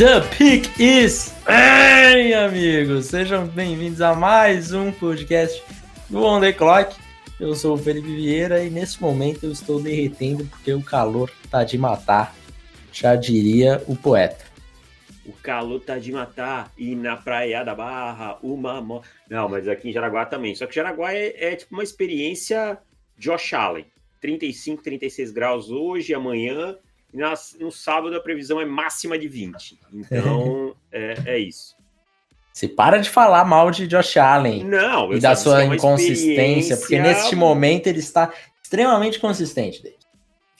The Pick is. Amigos! Sejam bem-vindos a mais um podcast do On The Clock. Eu sou o Felipe Vieira e nesse momento eu estou derretendo porque o calor tá de matar, já diria o poeta. O calor tá de matar e na praia da Barra uma. Mo... Não, mas aqui em Jaraguá também. Só que Jaraguá é, é tipo uma experiência Josh Allen. 35, 36 graus hoje, amanhã nas, no sábado a previsão é máxima de 20. Então, é, é isso. Você para de falar mal de Josh Allen. Não, e da sua inconsistência, porque neste momento ele está extremamente consistente. Dele.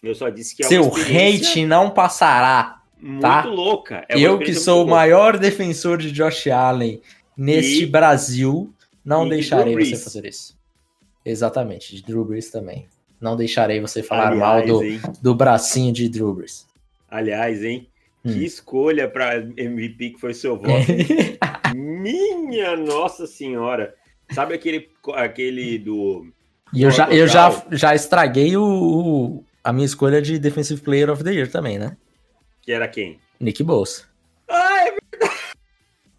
Eu só disse que é Seu hate não passará. Muito tá? louca. É eu que sou o maior defensor de Josh Allen neste e... Brasil, não e deixarei você fazer isso. Exatamente, de Drew Brees também. Não deixarei você falar Aliás, mal do, do bracinho de Drew Brees. Aliás, hein? Hum. Que escolha para MVP que foi seu voto. Minha Nossa Senhora. Sabe aquele, aquele do. E eu, já, eu já, já estraguei o, o, a minha escolha de Defensive Player of the Year também, né? Que era quem? Nick Bolsa. Ah, é verdade.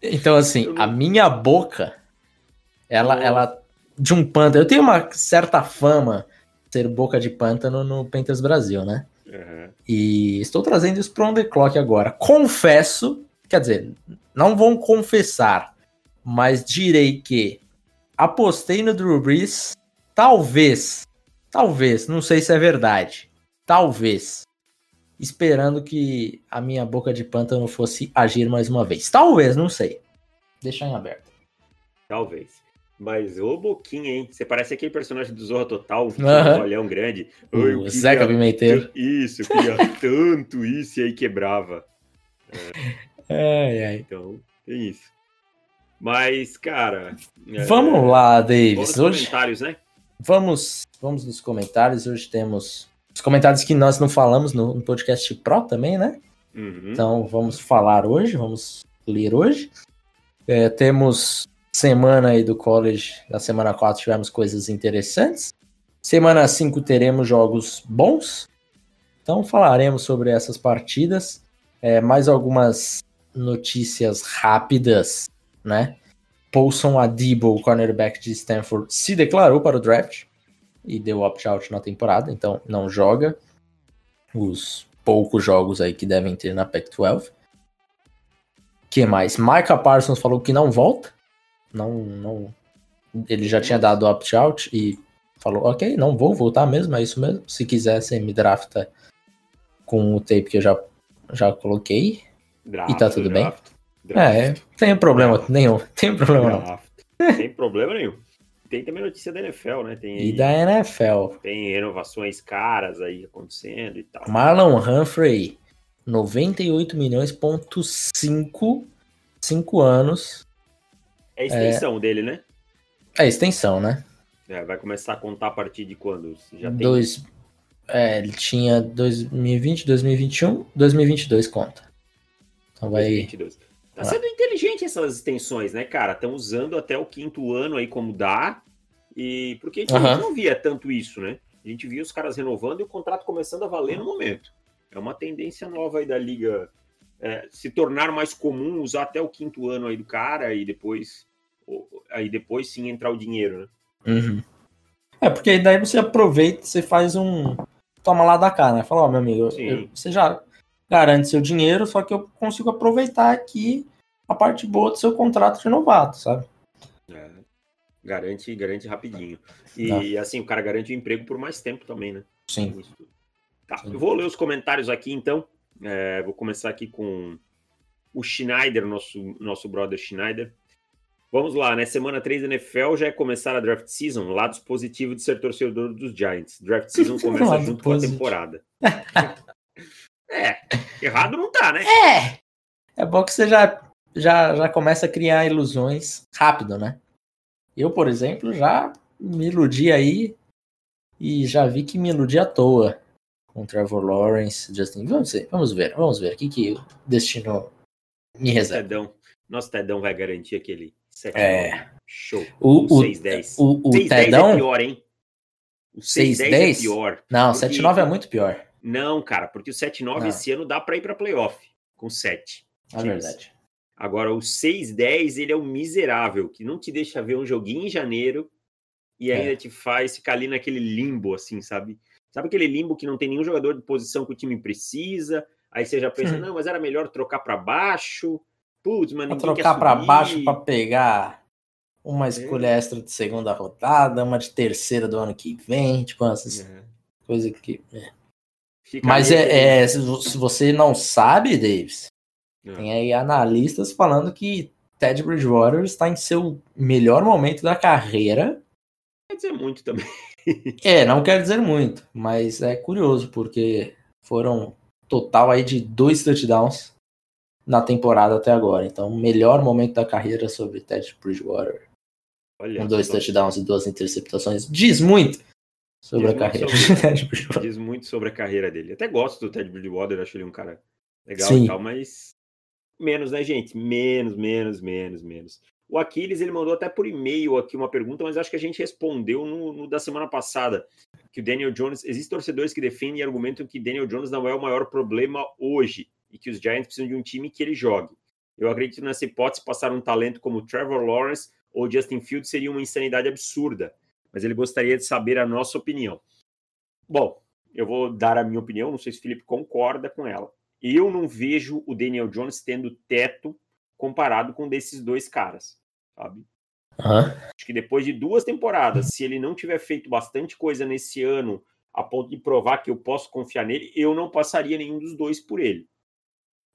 Então, assim, a minha boca, ela, oh. ela de um panda. Eu tenho uma certa fama ser boca de pântano no Panthers Brasil, né? Uhum. E estou trazendo isso para on the clock agora. Confesso, quer dizer, não vão confessar, mas direi que apostei no Drew Brees, talvez, talvez, não sei se é verdade, talvez, esperando que a minha boca de pântano fosse agir mais uma vez. Talvez, não sei. Deixa em aberto. Talvez. Mas, ô Boquinha, hein? Você parece aquele personagem do Zorra Total, que um olhão grande. O Zeca Pimenteiro. Isso, queria tanto isso e aí quebrava. É. Ai, ai. Então, tem isso. Mas, cara... É, vamos é... lá, Davis. Hoje... comentários, né? Vamos, vamos nos comentários. Hoje temos os comentários que nós não falamos no, no podcast Pro também, né? Uhum. Então, vamos falar hoje, vamos ler hoje. É, temos semana aí do college, na semana 4 tivemos coisas interessantes. Semana 5 teremos jogos bons. Então falaremos sobre essas partidas. É, mais algumas notícias rápidas, né? Paulson Adibo, cornerback de Stanford, se declarou para o draft e deu opt-out na temporada, então não joga os poucos jogos aí que devem ter na Pac-12. que mais? Micah Parsons falou que não volta, não, não. Ele já tinha dado opt-out e falou: Ok, não vou voltar mesmo, é isso mesmo. Se quiser, você me drafta com o tape que eu já, já coloquei. Draft, e tá tudo draft, bem. Draft, é, tem problema draft, nenhum. Tem problema draft. não. Tem problema nenhum. Tem também notícia da NFL, né? Tem e da NFL. Tem renovações caras aí acontecendo e tal. Marlon Humphrey, 98 milhões, ponto 5, 5 anos. É a extensão é... dele, né? É a extensão, né? É, vai começar a contar a partir de quando? Já tem... Dois... É, ele tinha 2020, 2021, 2022 conta. Então vai... 2022. Tá sendo inteligente essas extensões, né, cara? Estão usando até o quinto ano aí como dá. E porque a gente uhum. não via tanto isso, né? A gente via os caras renovando e o contrato começando a valer no momento. É uma tendência nova aí da liga é, se tornar mais comum usar até o quinto ano aí do cara e depois aí depois sim entrar o dinheiro, né? Uhum. É, porque daí você aproveita, você faz um toma lá da cá, né? Fala, ó, oh, meu amigo, eu, você já garante seu dinheiro, só que eu consigo aproveitar aqui a parte boa do seu contrato de novato, sabe? É, garante, garante rapidinho. E tá. assim, o cara garante o emprego por mais tempo também, né? Sim. Tá, Sim. eu vou ler os comentários aqui então. É, vou começar aqui com o Schneider, nosso, nosso brother Schneider. Vamos lá, né? Semana 3 da NFL já é começar a draft season. Lados positivos de ser torcedor dos Giants. Draft season começa junto com a temporada. é, errado não tá, né? É. É bom que você já já, já começa a criar ilusões rápido, né? Eu, por exemplo, já me iludi aí e já vi que me iludi à toa com Trevor Lawrence, Justin. Vamos ver, vamos ver, vamos ver o que, que o destino me reserva. Tedão. Nosso Tedão vai garantir aquele 7 É. Show. O, o, 6-10. O, o, 6, Tedão. é pior, hein? O 6-10 é pior. Não, porque... 7-9 é muito pior. Não, cara, porque o 7-9 esse ano dá para ir para playoff com 7. É verdade. Agora, o 6-10, ele é o miserável, que não te deixa ver um joguinho em janeiro e é. ainda te faz ficar ali naquele limbo, assim, sabe? Sabe aquele limbo que não tem nenhum jogador de posição que o time precisa? Aí você já pensa, hum. não, mas era melhor trocar para baixo. Putz, mas ninguém trocar para baixo para pegar uma é. escolha é. extra de segunda rodada, uma de terceira do ano que vem, tipo essas é. coisas que. É. Mas é, é, se você não sabe, Davis, é. tem aí analistas falando que Ted Bridgewater está em seu melhor momento da carreira. Quer dizer muito também. é, não quer dizer muito, mas é curioso porque foram total aí de dois touchdowns na temporada até agora. Então, melhor momento da carreira sobre Ted Bridgewater. Olha, com dois touchdowns e duas interceptações. Diz muito sobre diz a carreira sobre, Ted Bridgewater. Diz muito sobre a carreira dele. Até gosto do Ted Bridgewater, acho ele um cara legal Sim. e tal, mas menos, né, gente? Menos, menos, menos, menos. O Aquiles, ele mandou até por e-mail aqui uma pergunta, mas acho que a gente respondeu no, no, da semana passada, que o Daniel Jones, existem torcedores que defendem e argumentam que Daniel Jones não é o maior problema hoje e que os Giants precisam de um time que ele jogue. Eu acredito nessa hipótese, passar um talento como Trevor Lawrence ou Justin Fields seria uma insanidade absurda, mas ele gostaria de saber a nossa opinião. Bom, eu vou dar a minha opinião, não sei se o Felipe concorda com ela. Eu não vejo o Daniel Jones tendo teto comparado com desses dois caras, sabe? Uhum. Acho que depois de duas temporadas, se ele não tiver feito bastante coisa nesse ano a ponto de provar que eu posso confiar nele, eu não passaria nenhum dos dois por ele.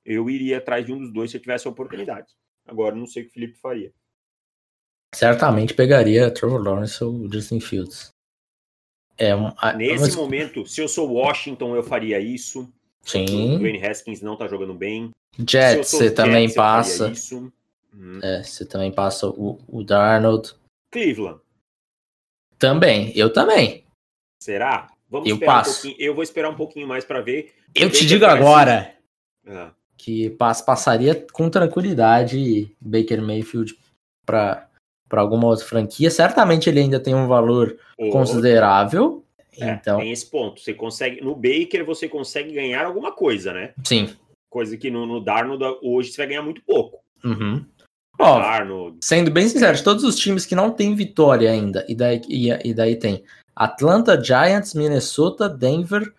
Eu iria atrás de um dos dois se eu tivesse a oportunidade. Agora, não sei o que o Felipe faria. Certamente pegaria Trevor Lawrence ou Justin Fields. É um, Nesse momento, se eu sou Washington, eu faria isso. Sim. O Dwayne Haskins não tá jogando bem. Jets, você também passa. Hum. É, você também passa o, o Darnold. Cleveland. Também, eu também. Será? Vamos eu passo. Um eu vou esperar um pouquinho mais para ver. Eu te digo agora ah. Que pass, passaria com tranquilidade Baker Mayfield para para alguma outra franquia. Certamente ele ainda tem um valor considerável. É, então... Tem esse ponto. Você consegue. No Baker você consegue ganhar alguma coisa, né? Sim. Coisa que no, no Darnold hoje você vai ganhar muito pouco. Uhum. Ó, Darnold... Sendo bem sincero, todos os times que não tem vitória ainda, e daí, e, e daí tem Atlanta, Giants, Minnesota, Denver.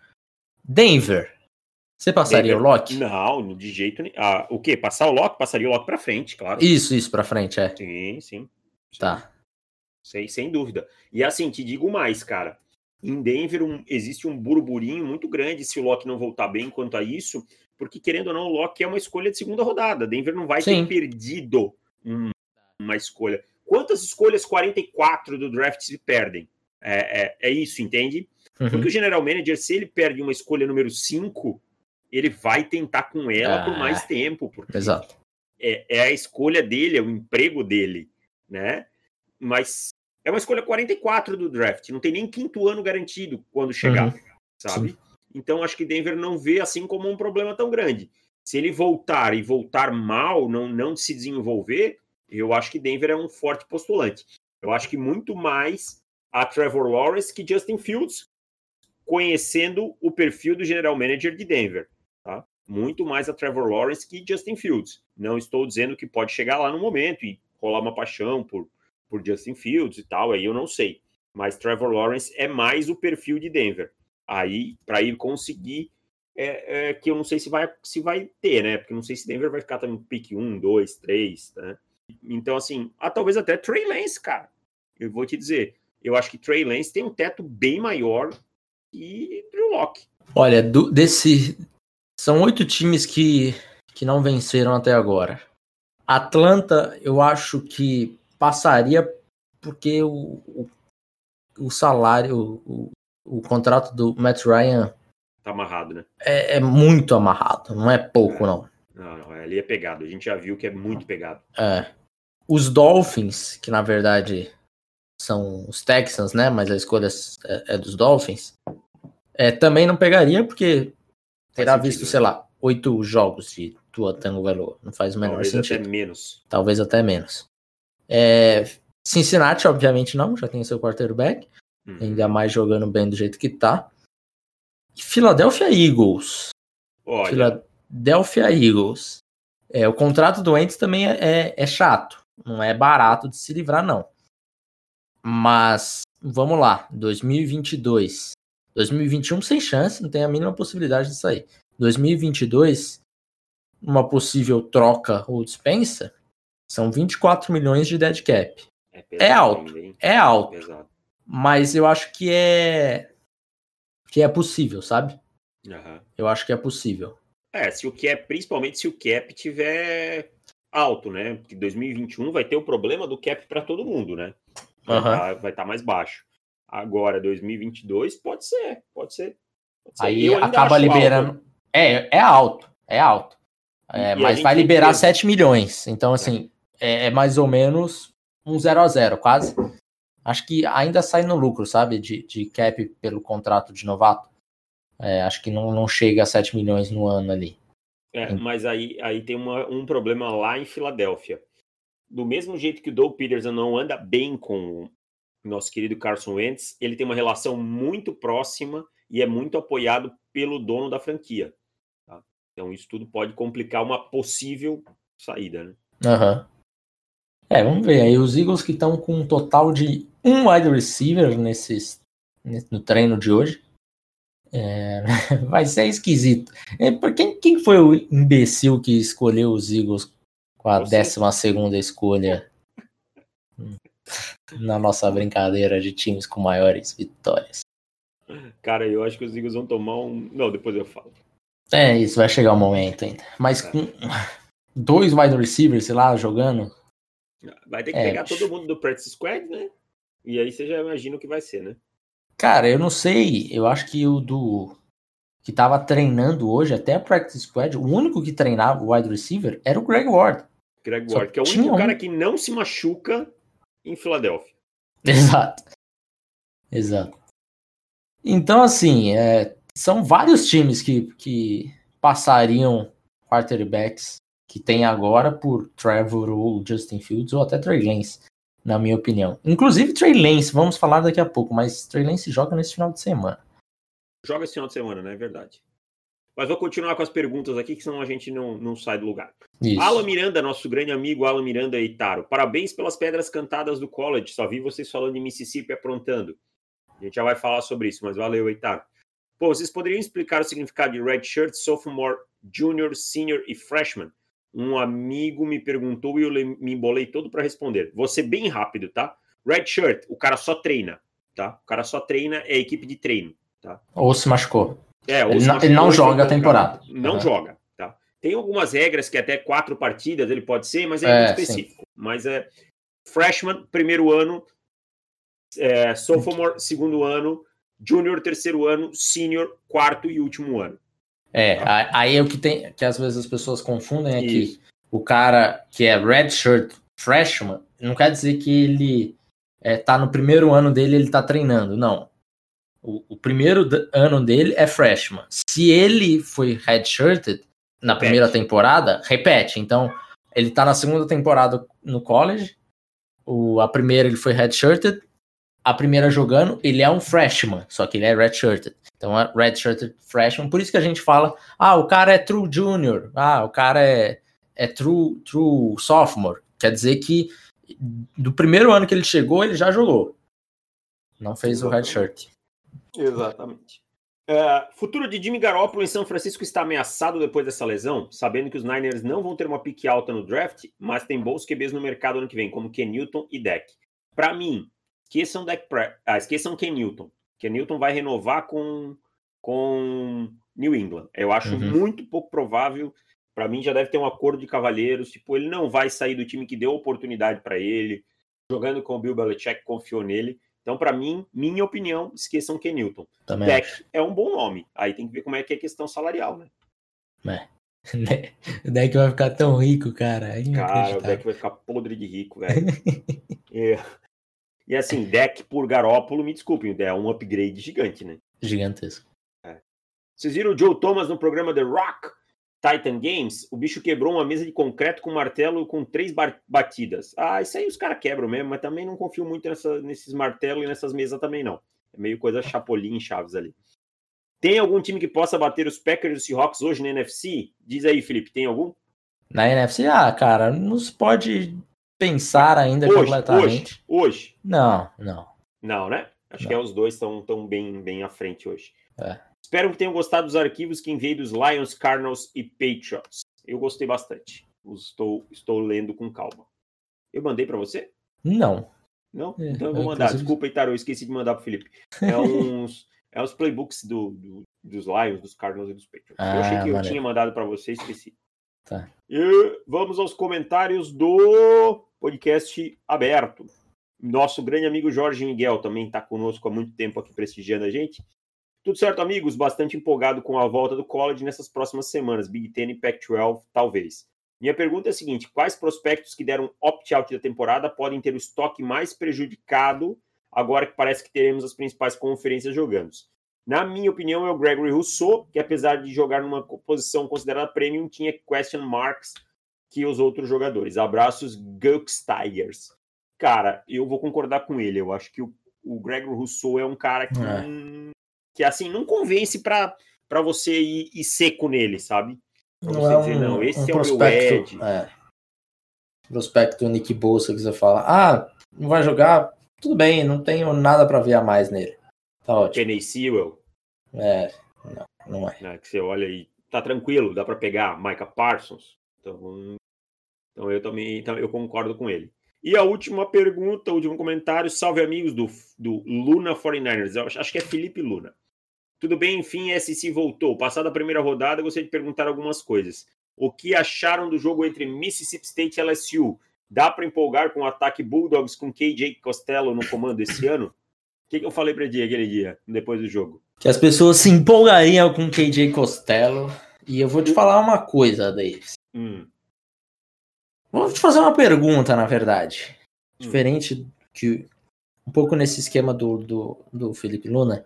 Denver. Você passaria o Loki? Não, de jeito nenhum. Ah, o quê? Passar o Loki? Passaria o Loki pra frente, claro. Isso, isso, pra frente, é. Sim, sim. Tá. Sem, sem dúvida. E assim, te digo mais, cara. Em Denver um, existe um burburinho muito grande se o Locke não voltar bem quanto a isso, porque querendo ou não, o Locke é uma escolha de segunda rodada. Denver não vai Sim. ter perdido um, uma escolha. Quantas escolhas 44 do draft se perdem? É, é, é isso, entende? Uhum. Porque o general manager, se ele perde uma escolha número 5, ele vai tentar com ela ah, por mais tempo. Porque exato. É, é a escolha dele, é o emprego dele, né? Mas é uma escolha 44 do draft, não tem nem quinto ano garantido quando chegar, uhum. sabe? Sim. Então acho que Denver não vê assim como um problema tão grande. Se ele voltar e voltar mal, não, não se desenvolver, eu acho que Denver é um forte postulante. Eu acho que muito mais a Trevor Lawrence que Justin Fields, conhecendo o perfil do general manager de Denver. Muito mais a Trevor Lawrence que Justin Fields. Não estou dizendo que pode chegar lá no momento e rolar uma paixão por por Justin Fields e tal, aí eu não sei. Mas Trevor Lawrence é mais o perfil de Denver. Aí, para ir conseguir, é, é, que eu não sei se vai, se vai ter, né? Porque não sei se Denver vai ficar também pick 1, 2, 3, né? Então, assim, ah, talvez até Trey Lance, cara. Eu vou te dizer, eu acho que Trey Lance tem um teto bem maior que Drew Locke. Olha, do, desse. São oito times que, que não venceram até agora. Atlanta, eu acho que passaria porque o, o, o salário, o, o contrato do Matt Ryan tá amarrado, né? É, é, muito amarrado, não é pouco, é, não. Não, não, ali é pegado. A gente já viu que é muito pegado. É. Os Dolphins, que na verdade são os Texans, né? Mas a escolha é, é dos Dolphins. É, também não pegaria, porque terá sentido, visto, né? sei lá, oito jogos de Tua Tango Valor. Não faz o menor Talvez sentido. Talvez até menos. Talvez até menos. É, Cincinnati, obviamente, não, já tem seu quarterback. Uhum. Ainda mais jogando bem do jeito que tá. Philadelphia Eagles. Olha. Philadelphia Eagles. É, o contrato do Entes também é, é, é chato. Não é barato de se livrar, não. Mas, vamos lá. 2022. 2021 sem chance, não tem a mínima possibilidade de sair. 2022, uma possível troca ou dispensa, são 24 milhões de dead cap. É, é alto, é alto. Mas eu acho que é que é possível, sabe? Uhum. Eu acho que é possível. É, se o cap, principalmente se o cap tiver alto, né? Porque 2021 vai ter o problema do cap para todo mundo, né? Vai uhum. estar tá mais baixo. Agora, 2022, pode ser, pode ser. Pode ser. Aí acaba liberando. Alto. É, é alto, é alto. É, mas vai liberar 7 milhões. Então, assim, é, é, mais ou menos um 0 a 0 quase. Acho que ainda sai no lucro, sabe? De, de cap pelo contrato de novato. É, acho que não, não chega a 7 milhões no ano ali. É, mas aí, aí tem uma, um problema lá em Filadélfia. Do mesmo jeito que o Doug Peterson não anda bem com nosso querido Carson Wentz, ele tem uma relação muito próxima e é muito apoiado pelo dono da franquia. Tá? Então isso tudo pode complicar uma possível saída, né? Uhum. É, vamos ver aí os Eagles que estão com um total de um wide receiver nesses, no treino de hoje. É, vai ser esquisito. É, quem, quem foi o imbecil que escolheu os Eagles com a 12 segunda escolha? Na nossa brincadeira de times com maiores vitórias. Cara, eu acho que os Eagles vão tomar um. Não, depois eu falo. É, isso vai chegar o um momento ainda. Mas é. com dois wide receivers, sei lá, jogando. Vai ter que é, pegar todo mundo do practice squad, né? E aí você já imagina o que vai ser, né? Cara, eu não sei. Eu acho que o do. Que tava treinando hoje, até a practice squad, o único que treinava o wide receiver era o Greg Ward. Greg Ward, Só que é o único um... cara que não se machuca em Filadélfia. Exato. Exato. Então, assim, é, são vários times que, que passariam quarterbacks que tem agora por Trevor ou Justin Fields ou até Trey Lance, na minha opinião. Inclusive Trey Lance, vamos falar daqui a pouco, mas Trey Lance joga nesse final de semana. Joga esse final de semana, né? É verdade. Mas vou continuar com as perguntas aqui, que senão a gente não, não sai do lugar. Isso. Alan Miranda, nosso grande amigo Alan Miranda Itaro. Parabéns pelas pedras cantadas do college. Só vi vocês falando de Mississippi aprontando. A gente já vai falar sobre isso, mas valeu, Itaro. Pô, vocês poderiam explicar o significado de red shirt, sophomore, junior, senior e freshman? Um amigo me perguntou e eu me embolei todo para responder. Vou ser bem rápido, tá? Red shirt, o cara só treina, tá? O cara só treina, é equipe de treino, tá? Ou se machucou. É, ele, não, ele não joga a temporada. Não uhum. joga, tá? Tem algumas regras que até quatro partidas ele pode ser, mas é, é muito específico. Sim. Mas é freshman, primeiro ano, é, sophomore, segundo ano, junior, terceiro ano, senior, quarto e último ano. É, tá? aí é o que tem, que às vezes as pessoas confundem é Isso. que o cara que é redshirt freshman, não quer dizer que ele é, tá no primeiro ano dele ele tá treinando, não. O, o, primeiro ano dele é freshman. Se ele foi redshirted na repete. primeira temporada, repete. Então, ele tá na segunda temporada no college. O, a primeira ele foi redshirted. A primeira jogando, ele é um freshman, só que ele é redshirted. Então, é redshirted freshman. Por isso que a gente fala, ah, o cara é true junior. Ah, o cara é, é true, true sophomore. Quer dizer que do primeiro ano que ele chegou, ele já jogou. Não fez o redshirt. Exatamente. Uh, futuro de Jimmy Garoppolo em São Francisco está ameaçado depois dessa lesão, sabendo que os Niners não vão ter uma pique alta no draft, mas tem bons QBs no mercado ano que vem, como Ken Newton e Deck. Para mim, esqueçam Deck Pre... ah, esqueçam Ken Newton. Ken Newton vai renovar com com New England. Eu acho uhum. muito pouco provável. Para mim, já deve ter um acordo de cavalheiros. Tipo, ele não vai sair do time que deu oportunidade para ele, jogando com o Bill Belichick, confiou nele. Então, para mim, minha opinião, esqueçam Ken Newton. Também Beck é um bom nome. Aí tem que ver como é que é a questão salarial, né? É. o deck vai ficar tão rico, cara. É cara, o deck vai ficar podre de rico, velho. é. E assim, deck por Garópolo, me desculpem, é um upgrade gigante, né? Gigantesco. É. Vocês viram o Joe Thomas no programa The Rock Titan Games? O bicho quebrou uma mesa de concreto com martelo com três batidas. Ah, isso aí os caras quebram mesmo, mas também não confio muito nessa, nesses martelos e nessas mesas também, não. É meio coisa chapolim em chaves ali. Tem algum time que possa bater os Packers e os Seahawks hoje na NFC? Diz aí, Felipe, tem algum? Na NFC, ah, cara, não se pode pensar ainda hoje, completamente. Hoje, hoje. Não, não. Não, né? Acho não. que é, os dois estão tão bem, bem à frente hoje. É. Espero que tenham gostado dos arquivos que enviei dos Lions, Cardinals e Patriots. Eu gostei bastante. Estou, estou lendo com calma. Eu mandei para você? Não. Não? É, então eu vou mandar. Desculpa, Itaro, eu esqueci de mandar para Felipe. É uns, é os playbooks do, do, dos Lions, dos Cardinals e dos Patriots. Ah, eu achei que eu tinha mandado para você, esqueci. Tá. E vamos aos comentários do podcast aberto. Nosso grande amigo Jorge Miguel também está conosco há muito tempo aqui prestigiando a gente. Tudo certo, amigos? Bastante empolgado com a volta do college nessas próximas semanas, Big Ten e Pac-12, talvez. Minha pergunta é a seguinte: quais prospectos que deram opt-out da temporada podem ter o estoque mais prejudicado agora que parece que teremos as principais conferências jogando? Na minha opinião, é o Gregory Rousseau, que apesar de jogar numa posição considerada premium, tinha question marks que os outros jogadores. Abraços, Gux Tigers. Cara, eu vou concordar com ele. Eu acho que o, o Gregory Rousseau é um cara que, é. Que assim, não convence para você ir, ir, seco nele, sabe? Pra não é um, dizer, não, esse um é o meu Ed. É. Prospecto Nick Bolsa que você fala, ah, não vai jogar? Tudo bem, não tenho nada para ver a mais nele. Tá ótimo. Kenny Sewell. É, não, não é. é. Que você olha e tá tranquilo, dá para pegar Micah Parsons. Então, então eu também então eu concordo com ele. E a última pergunta, o último comentário, salve amigos do, do Luna 49ers. Eu acho, acho que é Felipe Luna. Tudo bem, enfim, SC voltou. Passada a primeira rodada, gostaria de perguntar algumas coisas. O que acharam do jogo entre Mississippi State e LSU? Dá para empolgar com o ataque Bulldogs com KJ Costello no comando esse ano? O que, que eu falei para dia aquele dia, depois do jogo? Que as pessoas se empolgariam com KJ Costello. E eu vou te falar uma coisa, Davis. Hum. Vou te fazer uma pergunta, na verdade. Hum. Diferente que um pouco nesse esquema do, do, do Felipe Luna.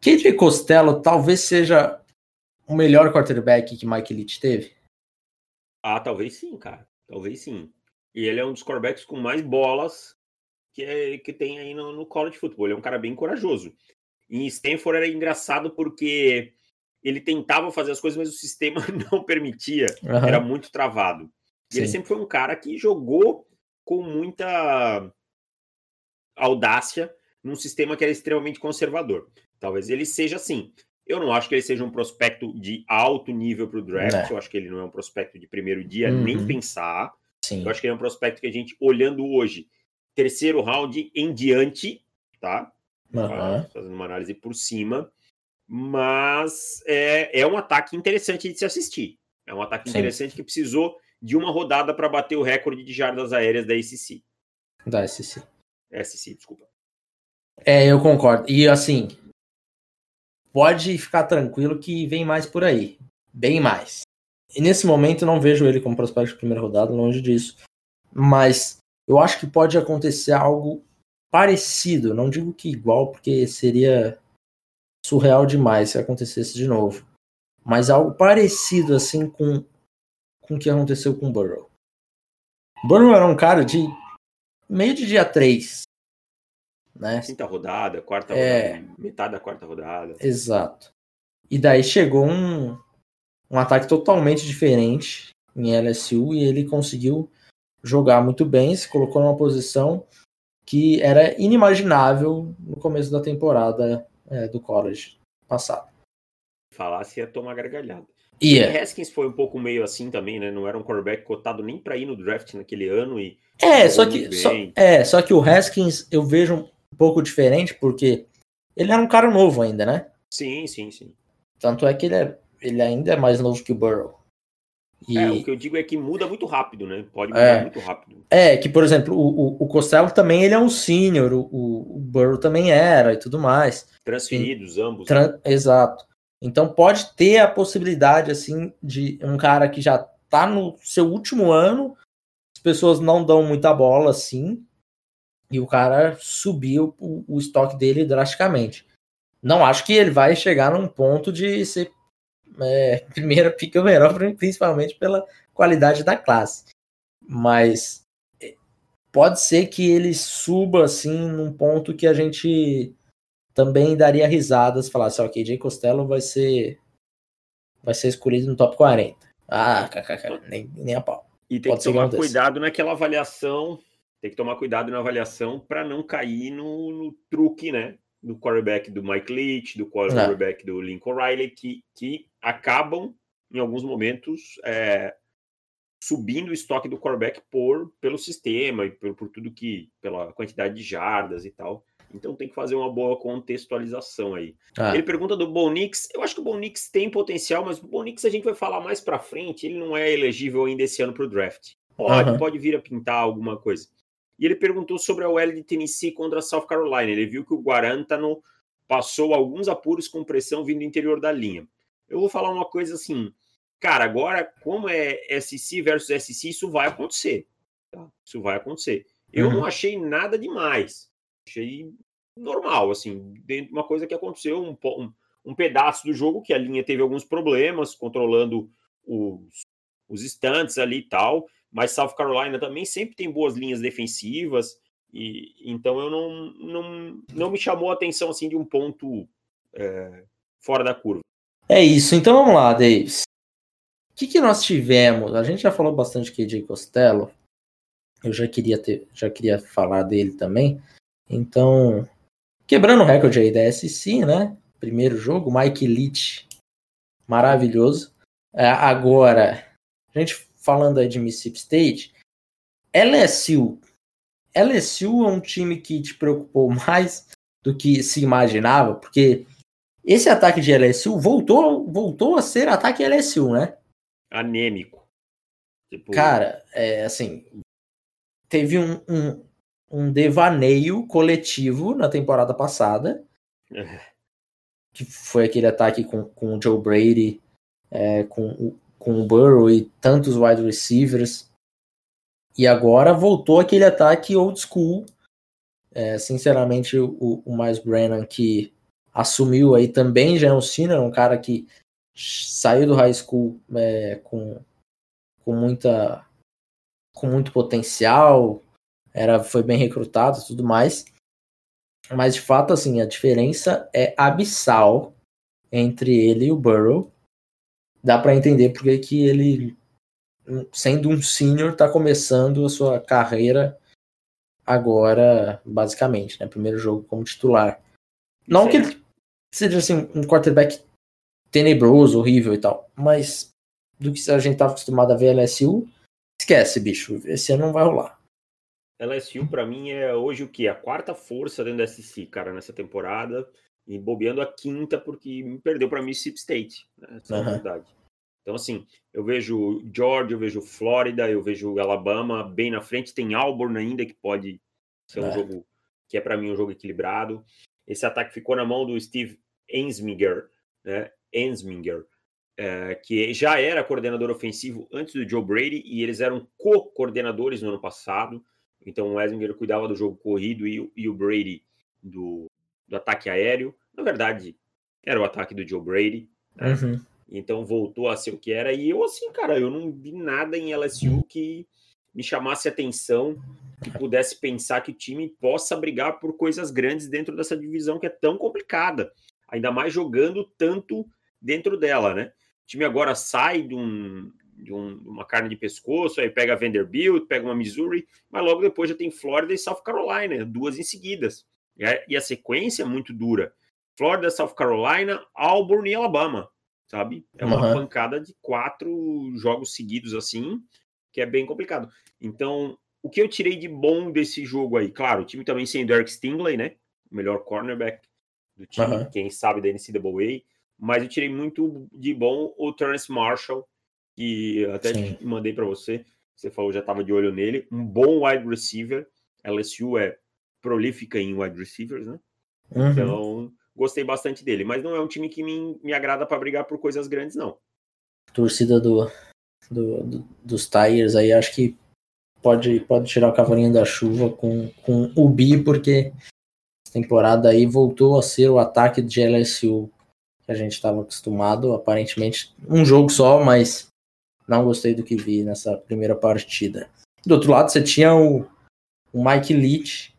KJ Costello talvez seja o melhor quarterback que Mike Leach teve? Ah, talvez sim, cara. Talvez sim. E ele é um dos quarterbacks com mais bolas que, é, que tem aí no, no college football. Ele é um cara bem corajoso. Em Stanford era engraçado porque ele tentava fazer as coisas, mas o sistema não permitia. Uhum. Era muito travado. E ele sempre foi um cara que jogou com muita audácia num sistema que era extremamente conservador. Talvez ele seja assim. Eu não acho que ele seja um prospecto de alto nível para o draft. É. Eu acho que ele não é um prospecto de primeiro dia, uhum. nem pensar. Sim. Eu acho que ele é um prospecto que a gente, olhando hoje, terceiro round em diante, tá? Uhum. Fazendo uma análise por cima. Mas é, é um ataque interessante de se assistir. É um ataque Sim. interessante que precisou de uma rodada para bater o recorde de jardas aéreas da SC. Da SC. SC, desculpa. É, eu concordo. E assim, pode ficar tranquilo que vem mais por aí. Bem mais. E nesse momento não vejo ele como prospecto de primeira rodada, longe disso. Mas eu acho que pode acontecer algo parecido. Não digo que igual, porque seria surreal demais se acontecesse de novo. Mas algo parecido assim com com o que aconteceu com o Burrow. Burrow era um cara de meio de dia 3. Né? Quinta rodada, quarta é... rodada, metade da quarta rodada. Exato. E daí chegou um, um ataque totalmente diferente em LSU e ele conseguiu jogar muito bem, se colocou numa posição que era inimaginável no começo da temporada é, do college passado. Falasse ia tomar gargalhada. Yeah. O Haskins foi um pouco meio assim também, né? Não era um quarterback cotado nem para ir no draft naquele ano e é só que só, é só que o Haskins eu vejo um pouco diferente porque ele era um cara novo ainda, né? Sim, sim, sim. Tanto é que ele, é, ele ainda é mais novo que o Burrow. E... É, o que eu digo é que muda muito rápido, né? Pode mudar é, muito rápido. É, que, por exemplo, o, o, o Costello também ele é um sênior, o, o, Burrow também era e tudo mais. Transferidos, e, ambos. Tran... Exato. Então pode ter a possibilidade assim de um cara que já tá no seu último ano, as pessoas não dão muita bola assim, e o cara subiu o, o estoque dele drasticamente. Não acho que ele vai chegar num ponto de ser é, primeira pica melhor, principalmente pela qualidade da classe. Mas é, pode ser que ele suba assim num ponto que a gente também daria risadas, falasse, ok, Jay Costello vai ser vai ser escolhido no top 40. Ah, nem, nem a pau. E tem Pode que tomar cuidado naquela avaliação, tem que tomar cuidado na avaliação para não cair no, no, truque, né? Do quarterback do Mike Leach, do quarterback do Lincoln Riley, que, que acabam, em alguns momentos, é, subindo o estoque do quarterback por, pelo sistema e por, por tudo que, pela quantidade de jardas e tal. Então tem que fazer uma boa contextualização aí. Ah. Ele pergunta do Bonix. Eu acho que o Bonix tem potencial, mas o Bonix a gente vai falar mais para frente. Ele não é elegível ainda esse ano para o draft. Pode, uhum. pode vir a pintar alguma coisa. E ele perguntou sobre a OL de Tennessee contra a South Carolina. Ele viu que o Guarantano passou alguns apuros com pressão vindo do interior da linha. Eu vou falar uma coisa assim, cara, agora, como é SC versus SC, isso vai acontecer. Isso vai acontecer. Eu uhum. não achei nada demais achei normal, assim, dentro de uma coisa que aconteceu, um, um, um, pedaço do jogo que a linha teve alguns problemas, controlando os, os estantes ali e tal, mas South Carolina também sempre tem boas linhas defensivas, e então eu não, não, não me chamou a atenção assim de um ponto é, fora da curva. É isso, então vamos lá, Davis. O que, que nós tivemos? A gente já falou bastante de Costello. Eu já queria ter, já queria falar dele também. Então, quebrando o recorde aí da SC, né? Primeiro jogo, Mike Leach, maravilhoso. É, agora, a gente falando aí de Mississippi State, LSU. LSU é um time que te preocupou mais do que se imaginava, porque esse ataque de LSU voltou, voltou a ser ataque LSU, né? Anêmico. Tipo... Cara, é assim, teve um, um, um devaneio coletivo na temporada passada. É. Que foi aquele ataque com, com o Joe Brady, é, com, com o Burrow e tantos wide receivers. E agora voltou aquele ataque old school. É, sinceramente, o, o Miles Brennan que assumiu aí também já é um senior, um cara que saiu do high school é, com, com muita com muito potencial, era foi bem recrutado tudo mais. Mas de fato, assim, a diferença é abissal entre ele e o Burrow. Dá para entender porque que ele, sendo um senior, está começando a sua carreira agora, basicamente, né? Primeiro jogo como titular. Não Sim. que ele seja assim um quarterback tenebroso, horrível e tal, mas do que a gente tá acostumado a ver LSU, esquece, bicho. Esse ano não vai rolar. LSU para mim é hoje o que? A quarta força dentro da SC, cara, nessa temporada. E bobeando a quinta, porque me perdeu para Mississippi State. Né? Essa uhum. é verdade. Então, assim, eu vejo Georgia, eu vejo Flórida, eu vejo Alabama bem na frente. Tem Auburn ainda, que pode ser um é. jogo que é para mim um jogo equilibrado. Esse ataque ficou na mão do Steve Ensminger, né? Ensminger, é, que já era coordenador ofensivo antes do Joe Brady e eles eram co-coordenadores no ano passado. Então o Esminger cuidava do jogo corrido e, e o Brady do, do, ataque aéreo. Na verdade, era o ataque do Joe Brady. Né? Uhum. Então voltou a ser o que era. E eu, assim, cara, eu não vi nada em LSU que me chamasse atenção, que pudesse pensar que o time possa brigar por coisas grandes dentro dessa divisão que é tão complicada. Ainda mais jogando tanto dentro dela, né? O time agora sai de um, de um, uma carne de pescoço, aí pega Vanderbilt, pega uma Missouri, mas logo depois já tem Flórida e South Carolina, duas em seguidas. E a sequência é muito dura. Flórida, South Carolina, Auburn e Alabama, sabe? É uma uhum. pancada de quatro jogos seguidos assim, que é bem complicado. Então, o que eu tirei de bom desse jogo aí? Claro, o time também sem Derek Stingley, né? O melhor cornerback do time, uhum. quem sabe da NCAA. Mas eu tirei muito de bom o Terrence Marshall, que até mandei para você, você falou já estava de olho nele, um bom wide receiver. LSU é prolífica em wide receivers, né? Uhum. Então, gostei bastante dele, mas não é um time que me, me agrada para brigar por coisas grandes, não. Torcida do, do, do, dos Tigers aí, acho que pode, pode tirar o cavalinho da chuva com, com o Bi, porque essa temporada aí voltou a ser o ataque de LSU que a gente estava acostumado, aparentemente um jogo só, mas não gostei do que vi nessa primeira partida. Do outro lado, você tinha o, o Mike Leach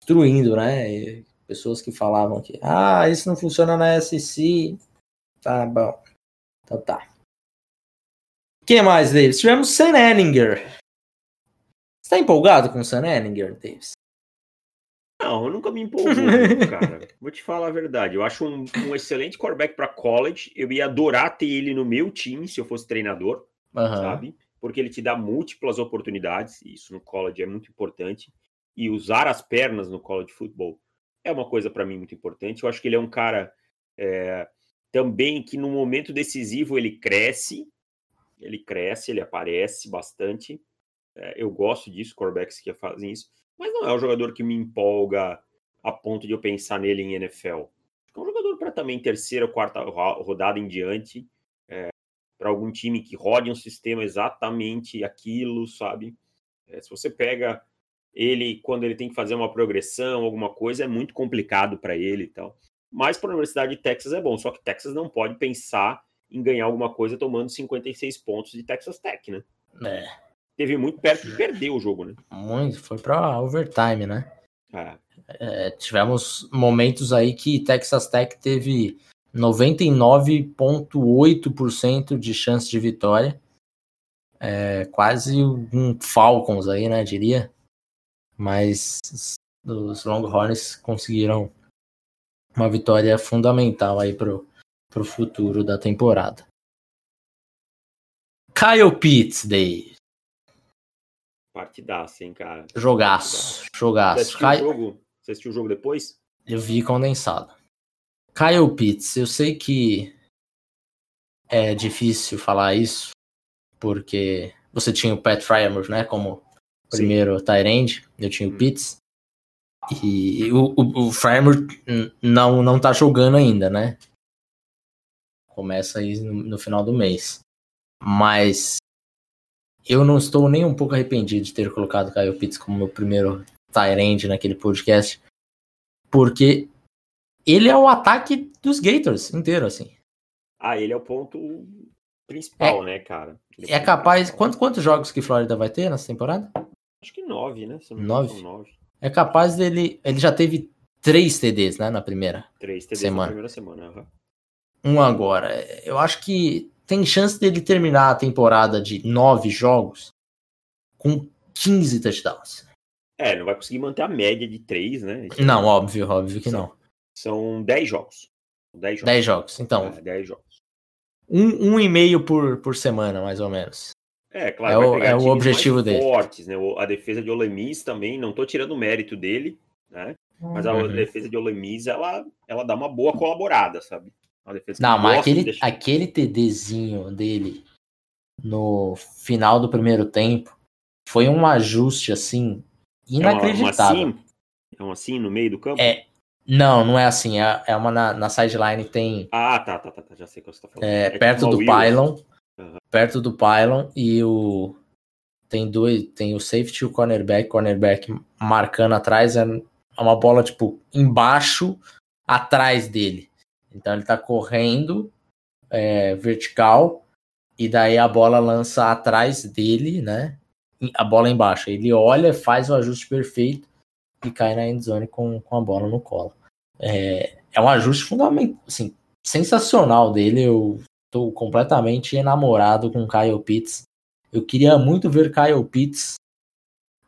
destruindo, né? E pessoas que falavam que, ah, isso não funciona na SEC. Tá bom. Então tá. Quem mais, Davis? Tivemos Sam Enninger. Você tá empolgado com o Sam Enninger, Davis? Não, eu nunca me empolgo, cara. Vou te falar a verdade. Eu acho um, um excelente quarterback para college. Eu ia adorar ter ele no meu time se eu fosse treinador, uhum. sabe? Porque ele te dá múltiplas oportunidades. Isso no college é muito importante. E usar as pernas no college football é uma coisa para mim muito importante. Eu acho que ele é um cara é, também que no momento decisivo ele cresce. Ele cresce, ele aparece bastante. É, eu gosto disso, quarterbacks que fazem isso mas não é um jogador que me empolga a ponto de eu pensar nele em NFL. É um jogador para também terceira ou quarta rodada em diante, é, para algum time que rode um sistema exatamente aquilo, sabe? É, se você pega ele quando ele tem que fazer uma progressão, alguma coisa, é muito complicado para ele e tal. Mas para a Universidade de Texas é bom, só que Texas não pode pensar em ganhar alguma coisa tomando 56 pontos de Texas Tech, né? É teve muito perto de perder o jogo, né? Muito, foi para overtime, né? É. É, tivemos momentos aí que Texas Tech teve 99,8% de chance de vitória. É, quase um Falcons aí, né? Diria. Mas os Longhorns conseguiram uma vitória fundamental aí pro, pro futuro da temporada. Kyle Pitts, Dave. Partidaço, hein, cara. Jogaço, jogaço. Você assistiu, Cai... o jogo? Você assistiu o jogo depois? Eu vi condensado. Kyle Pitts, eu sei que é difícil falar isso, porque você tinha o Pat Fryermuth, né, como primeiro Tyrande, eu tinha o hum. Pitts, e o, o, o Fryermuth não, não tá jogando ainda, né? Começa aí no, no final do mês. Mas eu não estou nem um pouco arrependido de ter colocado Kyle Pitts como meu primeiro Tyrande naquele podcast, porque ele é o ataque dos Gators inteiro, assim. Ah, ele é o ponto principal, é, né, cara? Ele é capaz. Quanto, quantos jogos que Flórida vai ter nessa temporada? Acho que nove, né? Nove. nove. É capaz dele. Ele já teve três TDs, né, na primeira três TDs semana. na primeira semana. Uhum. Um agora. Eu acho que tem chance dele terminar a temporada de nove jogos com 15 touchdowns. É, não vai conseguir manter a média de três, né? Não, óbvio, óbvio que são, não. São 10 jogos. 10 jogos. 10 jogos, então. É, 10 jogos. Um, um e meio por, por semana, mais ou menos. É, claro. É o, é o objetivo dele. Fortes, né? A defesa de Olemis também, não tô tirando o mérito dele, né? Mas a uhum. defesa de Olemis, ela, ela dá uma boa colaborada, sabe? Não, mas aquele, aquele TDzinho dele no final do primeiro tempo foi um ajuste assim inacreditável. É, uma, uma assim, é um assim no meio do campo? É, não, não é assim. É, é uma na, na sideline tem. Ah, tá, tá, tá, tá, Já sei o que você tá falando. É, é perto tipo do pylon. Uhum. Perto do pylon e o. Tem dois. Tem o safety e o cornerback. Cornerback marcando atrás. É uma bola, tipo, embaixo, atrás dele. Então ele está correndo é, vertical e daí a bola lança atrás dele, né? A bola embaixo. Ele olha, faz o ajuste perfeito e cai na endzone com, com a bola no colo. É, é um ajuste fundamental, assim, sensacional dele. Eu estou completamente enamorado com Kyle Pitts. Eu queria muito ver Kyle Pitts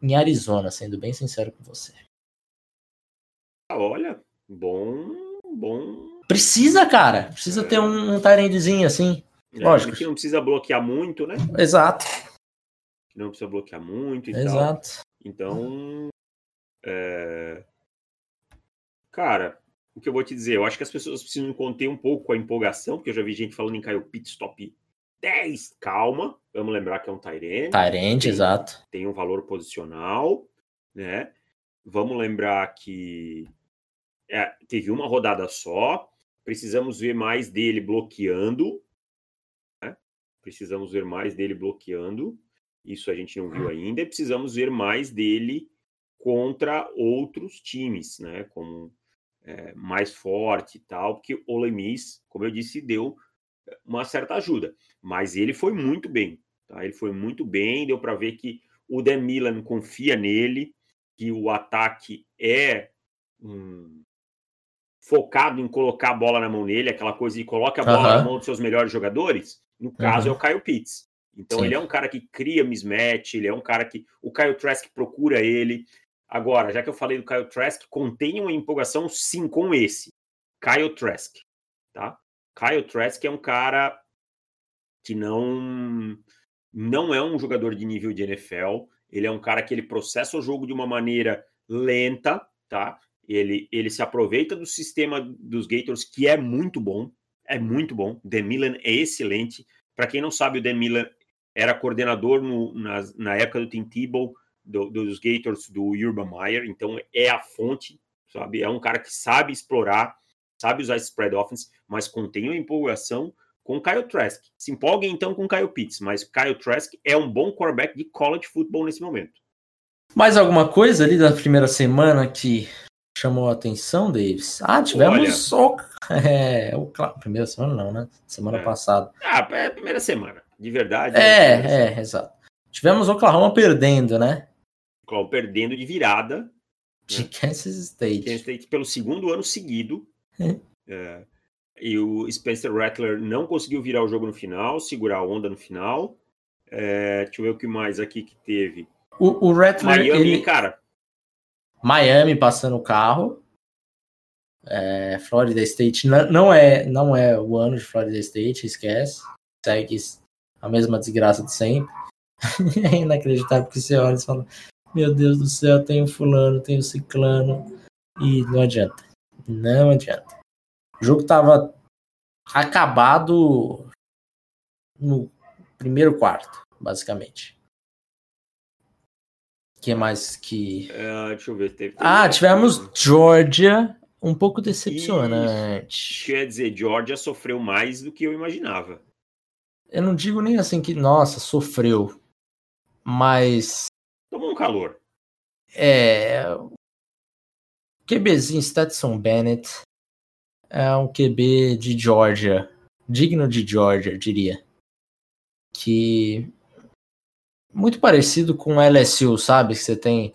em Arizona, sendo bem sincero com você. Olha, bom, bom Precisa, cara. Precisa ter um, um assim. É, Lógico. Que não precisa bloquear muito, né? Exato. Que não precisa bloquear muito e Exato. Tal. Então, é... cara, o que eu vou te dizer? Eu acho que as pessoas precisam conter um pouco a empolgação, porque eu já vi gente falando em Caio Pitts top 10. Calma, vamos lembrar que é um Tyrande. Tyrande, exato. Tem um valor posicional, né? Vamos lembrar que é, teve uma rodada só. Precisamos ver mais dele bloqueando. Né? Precisamos ver mais dele bloqueando. Isso a gente não viu ainda. E precisamos ver mais dele contra outros times, né? Como é, mais forte e tal, porque o Lemis, como eu disse, deu uma certa ajuda. Mas ele foi muito bem. Tá? Ele foi muito bem, deu para ver que o Dan Milan confia nele, que o ataque é um, focado em colocar a bola na mão nele, aquela coisa de coloca a bola na mão dos seus melhores jogadores. No caso, é o Kyle Pitts. Então, Sim. ele é um cara que cria mismatch, ele é um cara que. O Kyle Trask procura ele. Agora, já que eu falei do Kyle Trask, contenha uma empolgação sim com esse. Kyle Trask. Tá? Kyle Trask é um cara que não não é um jogador de nível de NFL. Ele é um cara que ele processa o jogo de uma maneira lenta, tá? Ele, ele se aproveita do sistema dos Gators, que é muito bom. É muito bom. The Milan é excelente. Para quem não sabe, o The Milan era coordenador no, na, na época do Tim Tebow, do, dos Gators do Urban Meyer. Então é a fonte, sabe? É um cara que sabe explorar, sabe usar spread offense, mas contém uma empolgação com Kyle Trask. Se empolguem então com Kyle Pitts, mas Kyle Trask é um bom quarterback de college football nesse momento. Mais alguma coisa ali da primeira semana que chamou a atenção, Davis? Ah, tivemos Olha, o, é, o primeira semana não, né? Semana é. passada. Ah, é a primeira semana, de verdade. É, é, é exato. Tivemos Oklahoma perdendo, né? Oklahoma perdendo de virada. De né? Kansas State. Kansas State pelo segundo ano seguido. é, e o Spencer Rattler não conseguiu virar o jogo no final, segurar a onda no final. É, deixa eu ver o que mais aqui que teve. O, o Rattler. Miami, ele... cara. Miami passando o carro. É, Florida State não, é, não é o ano de Florida State, esquece. Segue a mesma desgraça de sempre. é inacreditável porque você olha e fala: Meu Deus do céu, tem o fulano, tem o ciclano. E não adianta. Não adianta. O jogo tava acabado no primeiro quarto, basicamente. que mais que. É, deixa eu ver. Teve, ah, tivemos Georgia, um pouco decepcionante. quer dizer, Georgia sofreu mais do que eu imaginava. Eu não digo nem assim que, nossa, sofreu. Mas. Um calor. É. QBzinho Stetson Bennett é um QB de Georgia, digno de Georgia, diria. Que muito parecido com LSU, sabe? Que você tem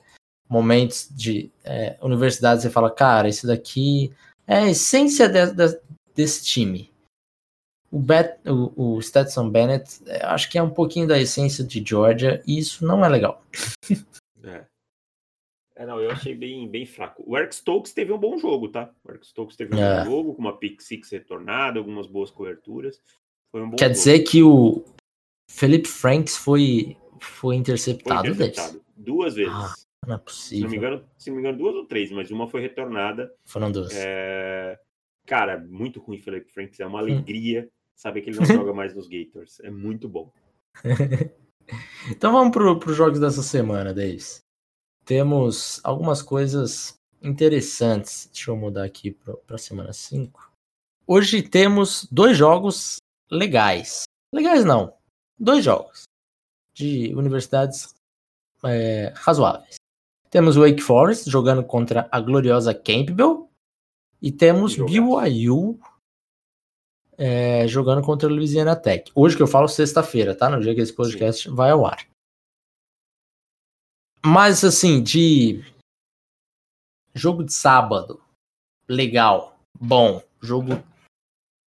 momentos de é, universidade, você fala, cara, esse daqui é a essência de, de, desse time. O, Bet, o, o Stetson Bennett, é, acho que é um pouquinho da essência de Georgia, e isso não é legal. É. É, não, eu achei bem, bem fraco. O Eric Stokes teve um bom jogo, tá? O Eric Stokes teve um é. bom jogo, com uma pick six retornada, algumas boas coberturas. Foi um bom Quer jogo. dizer que o Felipe Franks foi, foi interceptado, foi interceptado duas vezes. Ah, não é possível. Se não, me engano, se não me engano, duas ou três, mas uma foi retornada. Foram duas. É... Cara, muito ruim Felipe Franks. É uma alegria saber que ele não joga mais nos Gators. É muito bom. então vamos para os jogos dessa semana, Davis temos algumas coisas interessantes. Deixa eu mudar aqui para a semana 5. Hoje temos dois jogos legais. Legais não. Dois jogos de universidades é, razoáveis. Temos o Wake Forest jogando contra a gloriosa Campbell. E temos BYU é, jogando contra a Louisiana Tech. Hoje que eu falo sexta-feira, tá? No dia que esse podcast Sim. vai ao ar. Mas assim, de jogo de sábado, legal, bom, jogo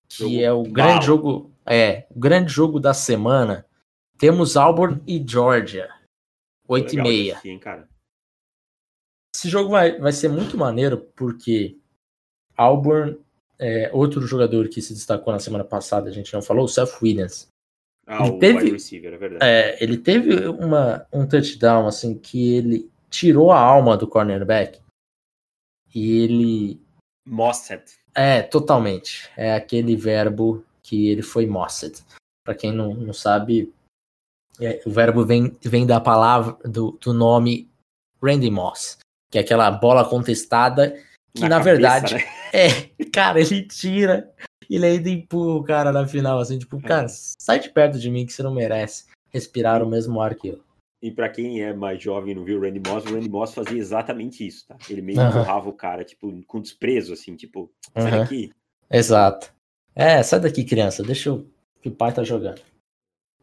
que jogo é o grande jogo, é, o grande jogo da semana. Temos Auburn e Georgia, 8 e meia. Esse jogo vai, vai ser muito maneiro porque Auburn, é, outro jogador que se destacou na semana passada, a gente não falou, o Seth Williams. Ah, ele teve, receiver, é verdade. É, ele teve uma, um touchdown assim que ele tirou a alma do cornerback e ele. Mossed. É, totalmente. É aquele verbo que ele foi mossed. Para quem não, não sabe, é, o verbo vem, vem da palavra, do, do nome Randy Moss, que é aquela bola contestada Que na, na cabeça, verdade, né? É, cara, ele tira, ele ainda empurra o cara na final, assim, tipo, é. cara, sai de perto de mim que você não merece respirar o mesmo ar que eu. E para quem é mais jovem e não viu o Randy Moss, o Randy Moss fazia exatamente isso, tá? Ele meio empurrava o cara, tipo, com desprezo, assim, tipo, sai daqui. Exato. É, sai daqui, criança, deixa o que o pai tá jogando.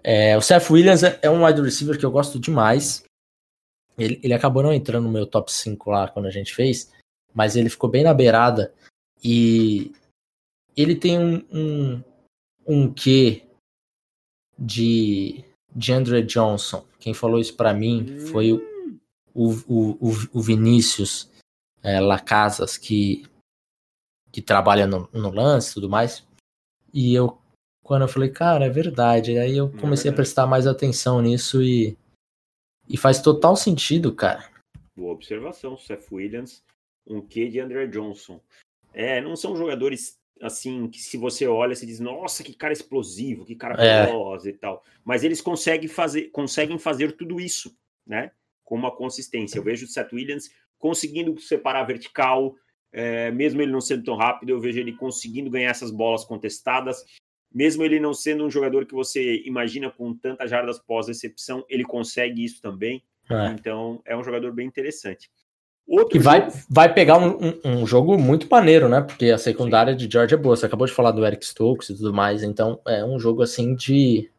É, o Seth Williams é, é um wide receiver que eu gosto demais. Ele, ele acabou não entrando no meu top 5 lá quando a gente fez, mas ele ficou bem na beirada. E ele tem um, um, um quê de, de Andre Johnson. Quem falou isso para mim foi o, o, o, o Vinícius é, Lacasas, que, que trabalha no, no lance e tudo mais. E eu, quando eu falei, cara, é verdade. Aí eu comecei a prestar mais atenção nisso e, e faz total sentido, cara. Boa observação, Seth Williams, um quê de André Johnson. É, não são jogadores assim, que se você olha, você diz, nossa, que cara explosivo, que cara é. veloz e tal. Mas eles conseguem fazer, conseguem fazer tudo isso, né? Com uma consistência. Eu vejo o Seth Williams conseguindo separar vertical, é, mesmo ele não sendo tão rápido, eu vejo ele conseguindo ganhar essas bolas contestadas. Mesmo ele não sendo um jogador que você imagina com tantas jardas pós-recepção, ele consegue isso também. É. Então, é um jogador bem interessante. Outro que vai, vai pegar um, um, um, jogo muito maneiro, né? Porque a secundária Sim. de Georgia é boa. Você acabou de falar do Eric Stokes e tudo mais. Então é um jogo assim de,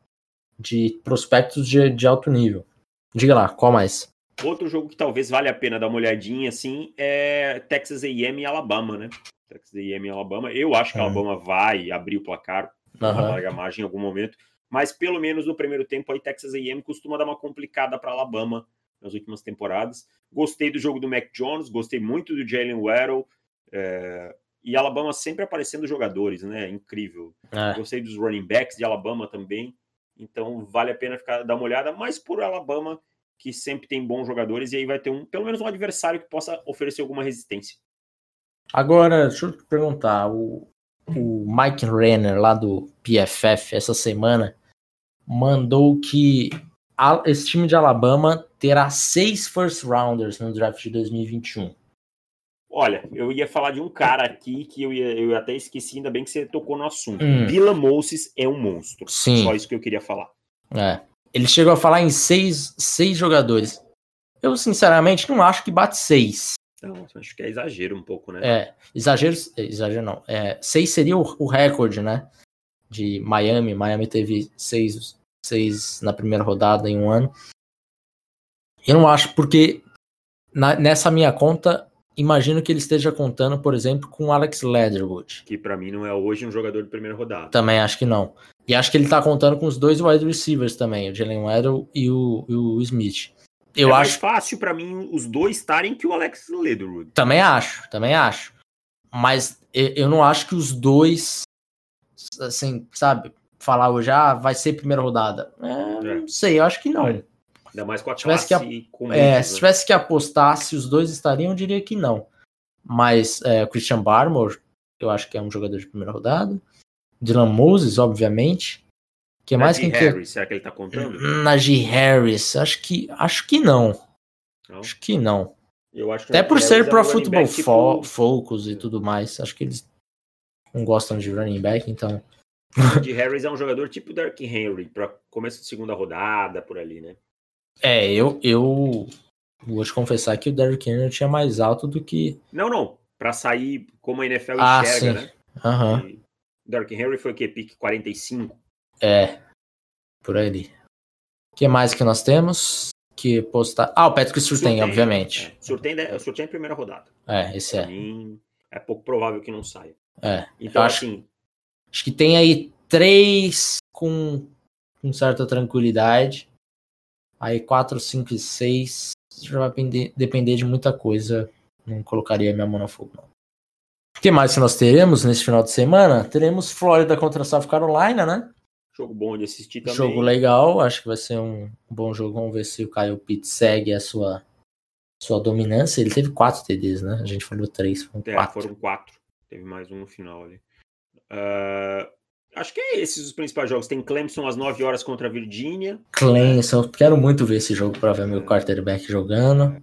de prospectos de, de alto nível. Diga lá, qual mais? Outro jogo que talvez valha a pena dar uma olhadinha assim é Texas A&M e Alabama, né? Texas A&M e Alabama. Eu acho que a Alabama vai abrir o placar, uhum. larga margem em algum momento. Mas pelo menos no primeiro tempo aí Texas A&M costuma dar uma complicada para Alabama nas últimas temporadas. Gostei do jogo do Mac Jones, gostei muito do Jalen Waddle. É, e Alabama sempre aparecendo jogadores, né? Incrível. É. Gostei dos running backs de Alabama também. Então vale a pena ficar dar uma olhada, mas por Alabama, que sempre tem bons jogadores, e aí vai ter um, pelo menos um adversário que possa oferecer alguma resistência. Agora, deixa eu te perguntar, o, o Mike Renner, lá do PFF, essa semana, mandou que esse time de Alabama terá seis first rounders no draft de 2021. Olha, eu ia falar de um cara aqui que eu, ia, eu até esqueci, ainda bem que você tocou no assunto. Hum. Bila Moses é um monstro. Sim. Só isso que eu queria falar. É. Ele chegou a falar em seis, seis jogadores. Eu, sinceramente, não acho que bate seis. Não, acho que é exagero um pouco, né? É, exagero, exagero não. É, seis seria o, o recorde, né? De Miami. Miami teve seis seis na primeira rodada em um ano. Eu não acho, porque na, nessa minha conta, imagino que ele esteja contando, por exemplo, com Alex Leatherwood. Que para mim não é hoje um jogador de primeira rodada. Também acho que não. E acho que ele tá contando com os dois wide receivers também, o Jalen Waddle e o, e o Smith. Eu é acho mais fácil para mim os dois estarem que o Alex Leatherwood. Também acho, também acho. Mas eu não acho que os dois, assim, sabe, falar hoje, ah, vai ser primeira rodada. É, é. Não sei, eu acho que não. Ainda mais com a tivesse que, a... é, né? Se tivesse que apostar se os dois estariam, eu diria que não. Mas é, Christian Barmore, eu acho que é um jogador de primeira rodada. Dylan Moses, obviamente. que mais quem Harris, que... será que ele tá contando? Najee Harris, acho que acho que não. não. Acho que não. Eu acho que Até por ser pro é futebol tipo... focus e tudo mais, acho que eles não gostam de running back, então de Harris é um jogador tipo Dark Henry, para começo de segunda rodada, por ali, né? É, eu, eu vou te confessar que o Derrick Henry tinha mais alto do que. Não, não. Para sair como a NFL ah, enxerga, sim. né? Uhum. Dark Henry foi o que? Pique 45? É. Por ali. O que mais que nós temos? Que postar. Ah, o Patrick Surtain, Surtain obviamente. É. Surtain, Surtain é primeira rodada. É, esse é. É pouco provável que não saia. É. Então, acho... assim, Acho que tem aí três com, com certa tranquilidade. Aí quatro, cinco e seis já vai depender, depender de muita coisa. Não colocaria minha mão no fogo, não. O que mais que nós teremos nesse final de semana? Teremos Flórida contra South Carolina, né? Jogo bom de assistir também. Jogo legal, acho que vai ser um bom jogo. Vamos ver se o Kyle Pitt segue a sua, sua dominância. Ele teve quatro TDs, né? A gente falou três, foram é, quatro. Foram quatro. Teve mais um no final ali. Uh, acho que é esses os principais jogos. Tem Clemson às 9 horas contra a Virgínia. Clemson, quero muito ver esse jogo para ver meu quarterback jogando.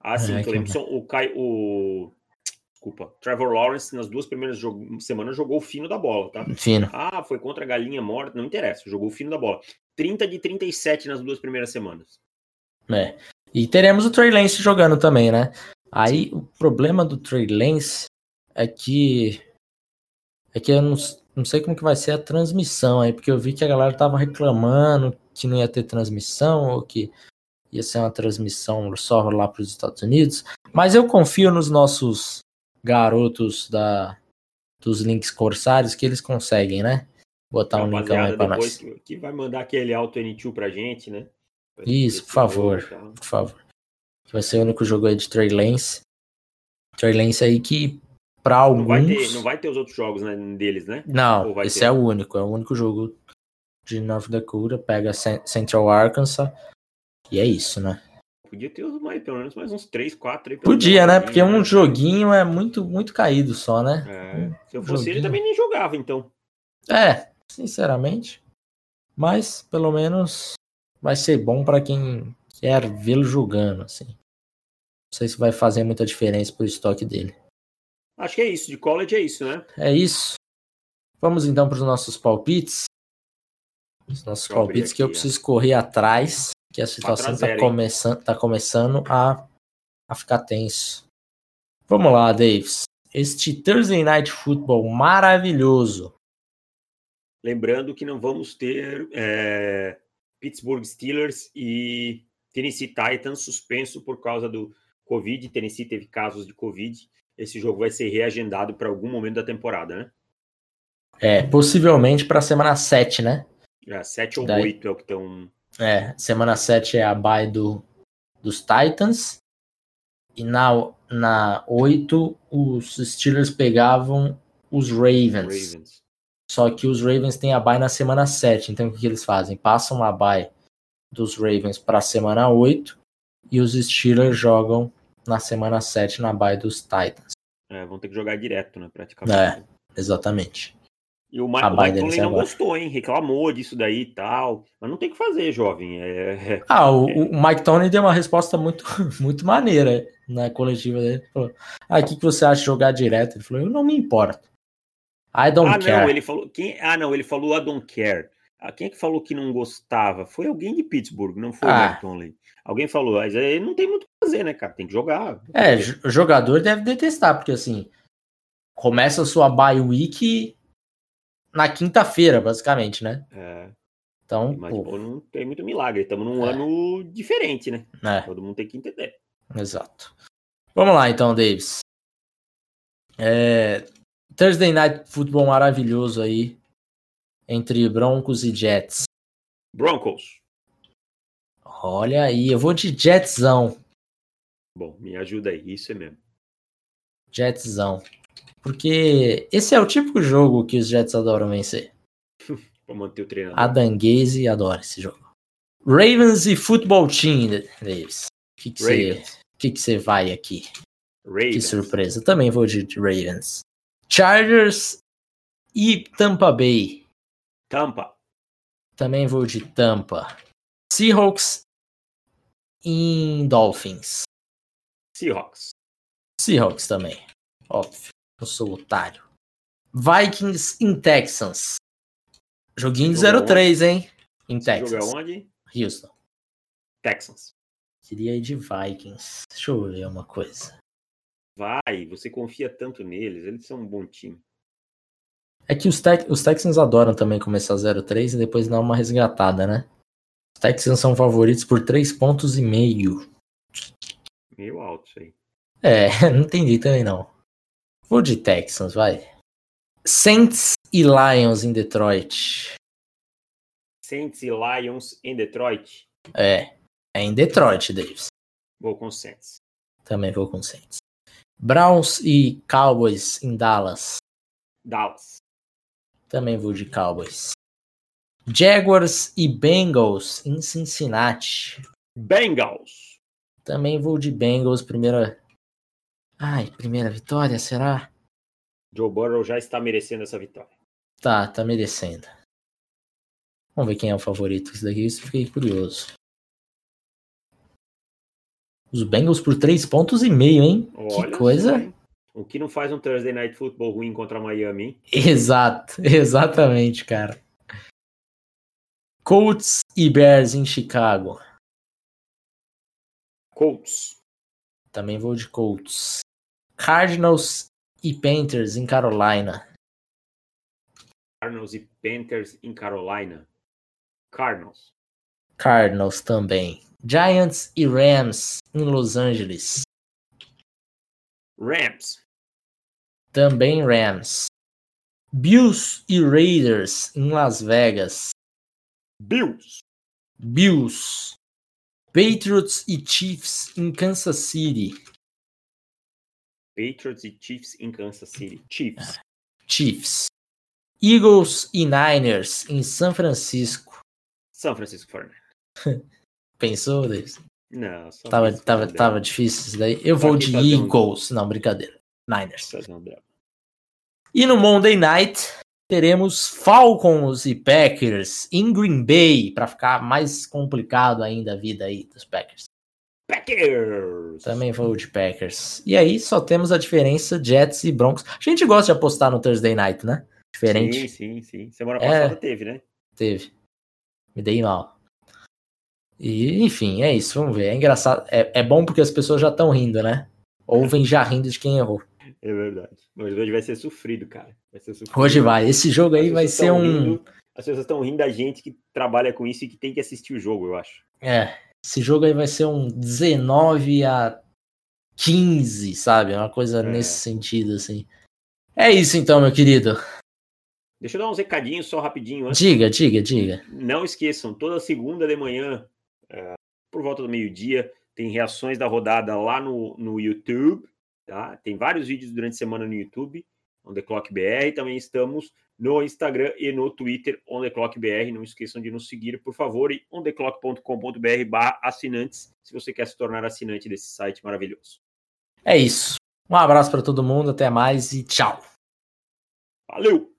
Ah, sim, é, Clemson. O, Kai, o desculpa. Trevor Lawrence, nas duas primeiras semanas, jogou o fino da bola, tá? Fino. Ah, foi contra a galinha morta, não interessa, jogou o fino da bola. 30 de 37 nas duas primeiras semanas. É. E teremos o Trey Lance jogando também, né? Aí o problema do Trey Lance é que. É que eu não, não sei como que vai ser a transmissão aí, porque eu vi que a galera tava reclamando que não ia ter transmissão, ou que ia ser uma transmissão só lá para os Estados Unidos. Mas eu confio nos nossos garotos da, dos links corsários que eles conseguem, né? Botar um link aí para nós. Que, vai mandar aquele Auto N2 pra gente, né? Pra Isso, por favor. Por favor. Que vai ser o único jogo aí de Trey Lance. Trey Lance aí que para alguns. Não vai, ter, não vai ter os outros jogos né, deles, né? Não, esse ter? é o único. É o único jogo de North Dakota. Pega Central Arkansas. E é isso, né? Podia ter mais, pelo menos mais uns 3, 4 aí. Podia, né? Porque um né? joguinho é muito, muito caído só, né? É. Se eu fosse joguinho. ele, também nem jogava, então. É, sinceramente. Mas, pelo menos, vai ser bom para quem quer vê-lo jogando, assim. Não sei se vai fazer muita diferença pro estoque dele. Acho que é isso. De college é isso, né? É isso. Vamos então para os nossos palpites. Os nossos palpites aqui, que eu preciso correr atrás que a situação está começando, tá começando a, a ficar tenso. Vamos lá, Davis. Este Thursday Night Football maravilhoso. Lembrando que não vamos ter é, Pittsburgh Steelers e Tennessee Titans suspenso por causa do Covid. Tennessee teve casos de Covid. Esse jogo vai ser reagendado para algum momento da temporada, né? É, possivelmente para a semana 7, né? É, 7 ou Daí... 8 é o que estão é, semana 7 é a bye do, dos Titans. E na, na 8, os Steelers pegavam os Ravens. Ravens. Só que os Ravens têm a bye na semana 7. Então o que, que eles fazem? Passam a bye dos Ravens para a semana 8 e os Steelers jogam na semana 7 na bye dos Titans. É, vão ter que jogar direto, né, praticamente. É, exatamente. E o, Ma o Mike Conley não gostou, hein? Reclamou disso daí e tal. Mas não tem que fazer, jovem. É, é, ah, o, é... o, Mike Tony deu uma resposta muito, muito maneira na coletiva dele. Ele falou, ah, o que, que você acha de jogar direto? Ele falou, eu não me importo. I don't ah, care. Não, ele falou, quem, ah, não, ele falou I don't care. Ah, quem é que falou que não gostava? Foi alguém de Pittsburgh, não foi ah. o Mike Conley. Alguém falou, mas aí não tem muito o que fazer, né, cara? Tem que jogar. É, o jogador deve detestar, porque assim, começa a sua bye week na quinta-feira, basicamente, né? É. Então, Mas, pô, não tem muito milagre. Estamos num é. ano diferente, né? É. Todo mundo tem que entender. Exato. Vamos lá, então, Davis. É... Thursday Night Football maravilhoso aí entre Broncos e Jets. Broncos. Olha aí, eu vou de Jetsão. Bom, me ajuda aí, isso é mesmo. Jetsão. Porque esse é o típico jogo que os Jets adoram vencer. Vou manter o treinador. Adam Gaze adora esse jogo. Ravens e Football Team, Davis. O que, você, que, que vai aqui? Ravens. Que surpresa. Também vou de Ravens. Chargers e Tampa Bay. Tampa. Também vou de Tampa. Seahawks e Dolphins. Seahawks. Seahawks também. Óbvio. Eu sou otário. Vikings em Texans. Joguinho de 0-3, hein? Em Texas. Joga onde? Houston. Texans. Queria ir de Vikings. Deixa eu ver uma coisa. Vai, você confia tanto neles, eles são um bom time. É que os, te os Texans adoram também começar 0-3 e depois dar uma resgatada, né? Os Texans são favoritos por 3 pontos e meio. Meio alto isso aí. É, não entendi também não. Vou de Texans, vai. Saints e Lions em Detroit. Saints e Lions em Detroit? É. É em Detroit, Davis. Vou com Saints. Também vou com Saints. Browns e Cowboys em Dallas. Dallas. Também vou de Cowboys. Jaguars e Bengals em Cincinnati. Bengals. Também vou de Bengals, primeira Ai, primeira vitória, será? Joe Burrow já está merecendo essa vitória. Tá, tá merecendo. Vamos ver quem é o favorito. Isso daqui eu fiquei curioso. Os Bengals por três pontos e meio, hein? Olha que coisa. O que não faz um Thursday Night Football ruim contra Miami? Exato, exatamente, cara. Colts e Bears em Chicago. Colts. Também vou de Colts. Cardinals e Panthers em Carolina. Cardinals e Panthers em Carolina. Cardinals. Cardinals também. Giants e Rams em Los Angeles. Rams. Também Rams. Bills e Raiders em Las Vegas. Bills. Bills. Patriots e Chiefs em Kansas City. Patriots e Chiefs em Kansas City. Chiefs. Chiefs. Eagles e Niners em São Francisco. São Francisco 49 Pensou nisso? Não, tava, tava, tava difícil isso daí. Eu vou de Eagles. Um... Não, brincadeira. Niners. E no Monday Night teremos Falcons e Packers em Green Bay para ficar mais complicado ainda a vida aí dos Packers. Packers! Também vou de Packers. E aí só temos a diferença Jets e Broncos. A gente gosta de apostar no Thursday Night, né? Diferente. Sim, sim, sim. Semana passada é, teve, né? Teve. Me dei mal. E, enfim, é isso. Vamos ver. É engraçado. É, é bom porque as pessoas já estão rindo, né? Ouvem já rindo de quem errou. É verdade. Mas hoje vai ser sofrido, cara. Hoje vai. Esse jogo aí vai ser um. Rindo, as pessoas estão rindo da gente que trabalha com isso e que tem que assistir o jogo, eu acho. É. Esse jogo aí vai ser um 19 a 15, sabe? Uma coisa é. nesse sentido, assim. É isso então, meu querido. Deixa eu dar uns recadinhos só rapidinho antes. Diga, diga, diga. Não esqueçam, toda segunda de manhã, é, por volta do meio-dia, tem reações da rodada lá no, no YouTube. Tá? Tem vários vídeos durante a semana no YouTube, On The Clock BR. Também estamos no Instagram e no Twitter, On The Clock BR. Não esqueçam de nos seguir, por favor, e ontheclock.com.br barra assinantes, se você quer se tornar assinante desse site maravilhoso. É isso. Um abraço para todo mundo, até mais e tchau. Valeu!